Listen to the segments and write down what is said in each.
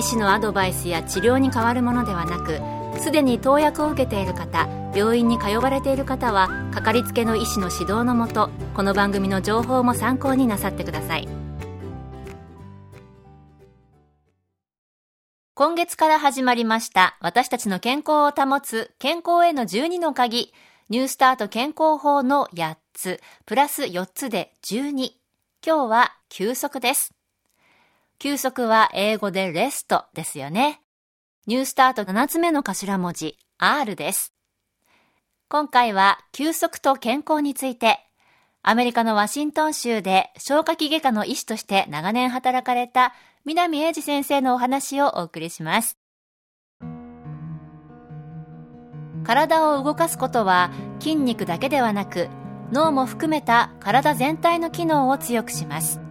医師のアドバイスや治療に変わるものではなくすでに投薬を受けている方病院に通われている方はかかりつけの医師の指導のもとこの番組の情報も参考になさってください。今月から始まりました私たちの健康を保つ健康への12の鍵ニュースタート健康法の8つプラス4つで12今日は休息です。休息は英語でレストですよね。ニュースタート7つ目の頭文字 R です。今回は休息と健康について、アメリカのワシントン州で消化器外科の医師として長年働かれた南英二先生のお話をお送りします。体を動かすことは筋肉だけではなく脳も含めた体全体の機能を強くします。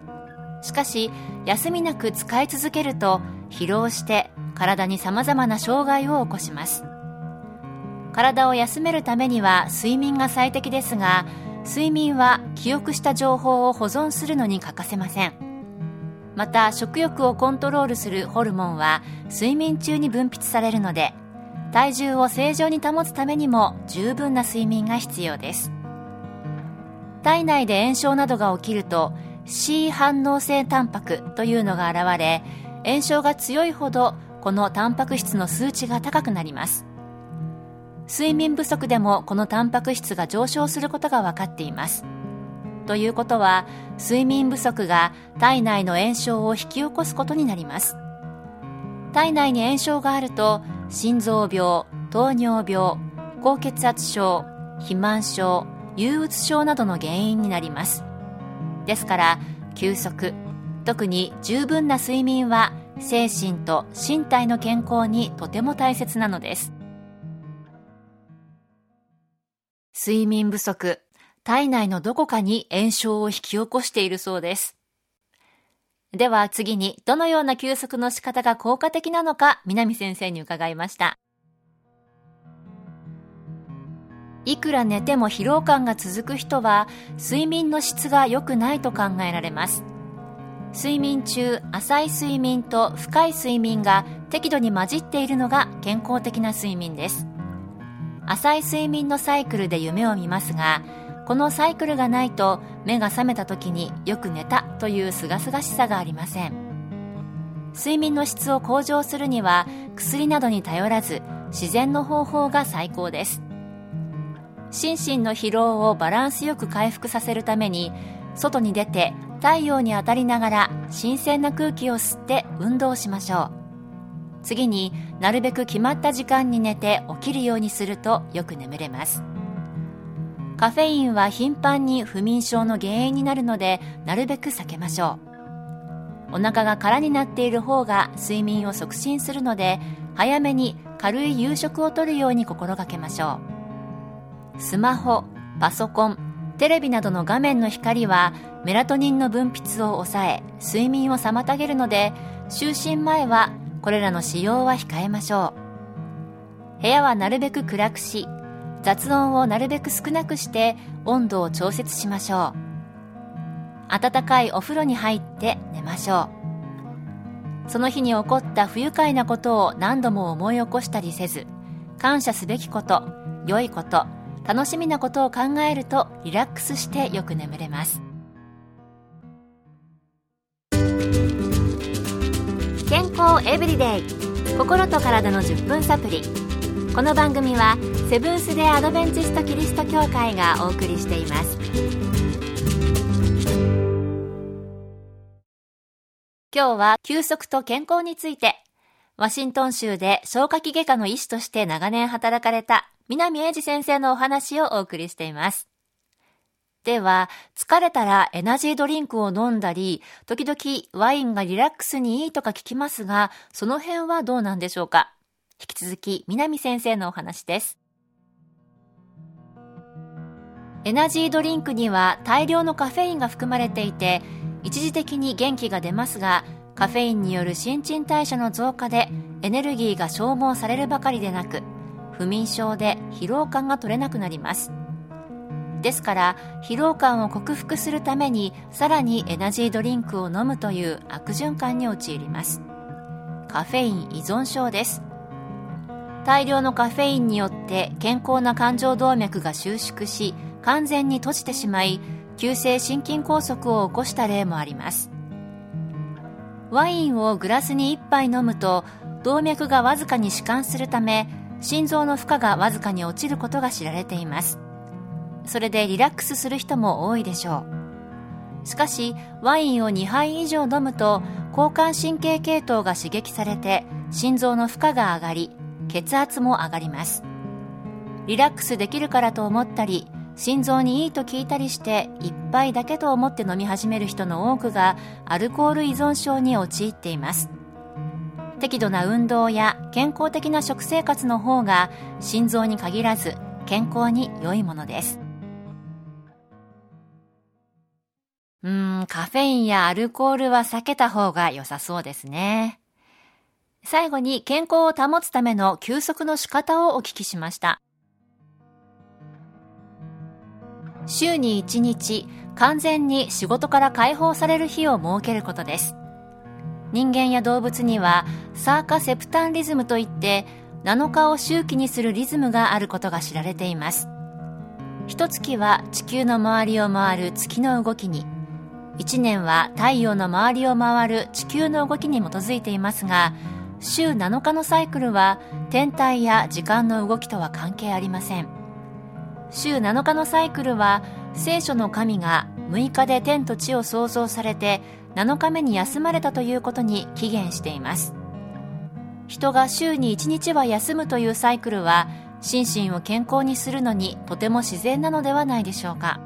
しかし休みなく使い続けると疲労して体に様々な障害を起こします。体を休めるためには睡眠が最適ですが睡眠は記憶した情報を保存するのに欠かせません。また食欲をコントロールするホルモンは睡眠中に分泌されるので体重を正常に保つためにも十分な睡眠が必要です。体内で炎症などが起きると C 反応性タンパクというのが現れ炎症が強いほどこのタンパク質の数値が高くなります。睡眠不足でもこのタンパク質が上昇することが分かっています。ということは睡眠不足が体内の炎症を引き起こすことになります。体内に炎症があると心臓病糖尿病高血圧症肥満症憂鬱症などの原因になります。ですから休息特に十分な睡眠は精神と身体の健康にとても大切なのです。睡眠不足体内のどこかに炎症を引き起こしているそうです。では次にどのような休息の仕方が効果的なのか南先生に伺いました。いくら寝ても疲労感が続く人は睡眠の質が良くないと考えられます。睡眠中浅い睡眠と深い睡眠が適度に混じっているのが健康的な睡眠です。浅い睡眠のサイクルで夢を見ますがこのサイクルがないと目が覚めた時によく寝たという清々しさがありません。睡眠の質を向上するには薬などに頼らず自然の方法が最高です。心身の疲労をバランスよく回復させるために外に出て太陽に当たりながら新鮮な空気を吸って運動しましょう。次になるべく決まった時間に寝て起きるようにするとよく眠れます。カフェインは頻繁に不眠症の原因になるのでなるべく避けましょう。お腹が空になっている方が睡眠を促進するので早めに軽い夕食をとるように心がけましょう。スマホパソコンテレビなどの画面の光はメラトニンの分泌を抑え睡眠を妨げるので就寝前はこれらの使用は控えましょう。部屋はなるべく暗くし雑音をなるべく少なくして温度を調節しましょう。暖かいお風呂に入って寝ましょう。その日に起こった不愉快なことを何度も思い起こしたりせず感謝すべきこと良いこと楽しみなことを考えるとリラックスしてよく眠れます。健康エブリデイ。心と体の10分サプリ。この番組はセブンス・デ・アドベンチスト・キリスト教会がお送りしています。今日は休息と健康についてワシントン州で消化器外科の医師として長年働かれた南英二先生のお話をお送りしています。では、疲れたらエナジードリンクを飲んだり、時々ワインがリラックスにいいとか聞きますが、その辺はどうなんでしょうか？引き続き南先生のお話ですエナジードリンクには大量のカフェインが含まれていて一時的に元気が出ますがカフェインによる新陳代謝の増加でエネルギーが消耗されるばかりでなく不眠症で疲労感が取れなくなります。ですから疲労感を克服するためにさらにエナジードリンクを飲むという悪循環に陥ります。カフェイン依存症です。大量のカフェインによって健康な冠状動脈が収縮し完全に閉じてしまい急性心筋梗塞を起こした例もあります。ワインをグラスに1杯飲むと動脈がわずかに弛緩するため心臓の負荷がわずかに落ちることが知られています。それでリラックスする人も多いでしょう。しかしワインを2杯以上飲むと交感神経系統が刺激されて心臓の負荷が上がり血圧も上がります。リラックスできるからと思ったり心臓にいいと聞いたりして1杯だけと思って飲み始める人の多くがアルコール依存症に陥っています適度な運動や健康的な食生活の方が心臓に限らず健康に良いものですうん、カフェインやアルコールは避けた方が良さそうですね。最後に健康を保つための休息の仕方をお聞きしました。週に1日、完全に仕事から解放される日を設けることです。人間や動物にはサーカセプタンリズムといって7日を周期にするリズムがあることが知られています。一月は地球の周りを回る月の動きに1年は太陽の周りを回る地球の動きに基づいていますが週7日のサイクルは天体や時間の動きとは関係ありません週7日のサイクルは聖書の神が6日で天と地を創造されて7日目に休まれたということに起源しています。人が週に1日は休むというサイクルは心身を健康にするのにとても自然なのではないでしょうか。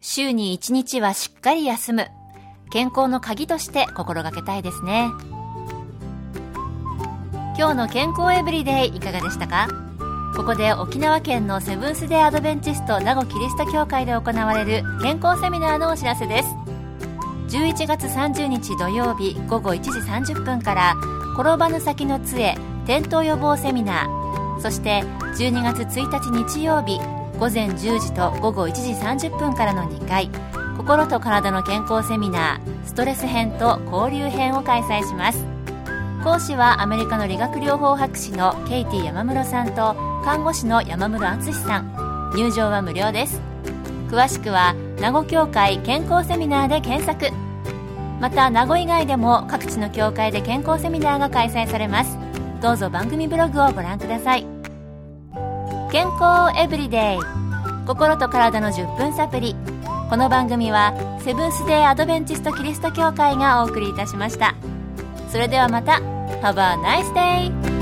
週に1日はしっかり休む。健康の鍵として心がけたいですね。今日の健康エブリデイいかがでしたか？ここで沖縄県のセブンス・デー・アドベンチスト名護キリスト教会で行われる健康セミナーのお知らせです。11月30日土曜日午後1時30分から転ばぬ先の杖転倒予防セミナーそして12月1日日曜日午前10時と午後1時30分からの2回心と体の健康セミナーストレス編と交流編を開催します。講師はアメリカの理学療法博士のケイティ山室さんと看護師の山室敦さん。入場は無料です。詳しくは名護協会健康セミナーで検索。また名護以外でも各地の協会で健康セミナーが開催されます。どうぞ番組ブログをご覧ください。健康エブリデイ。心と体の10分サプリこの番組はセブンス・デー・アドベンチスト・キリスト教会がお送りいたしました。それではまた。Have a nice day!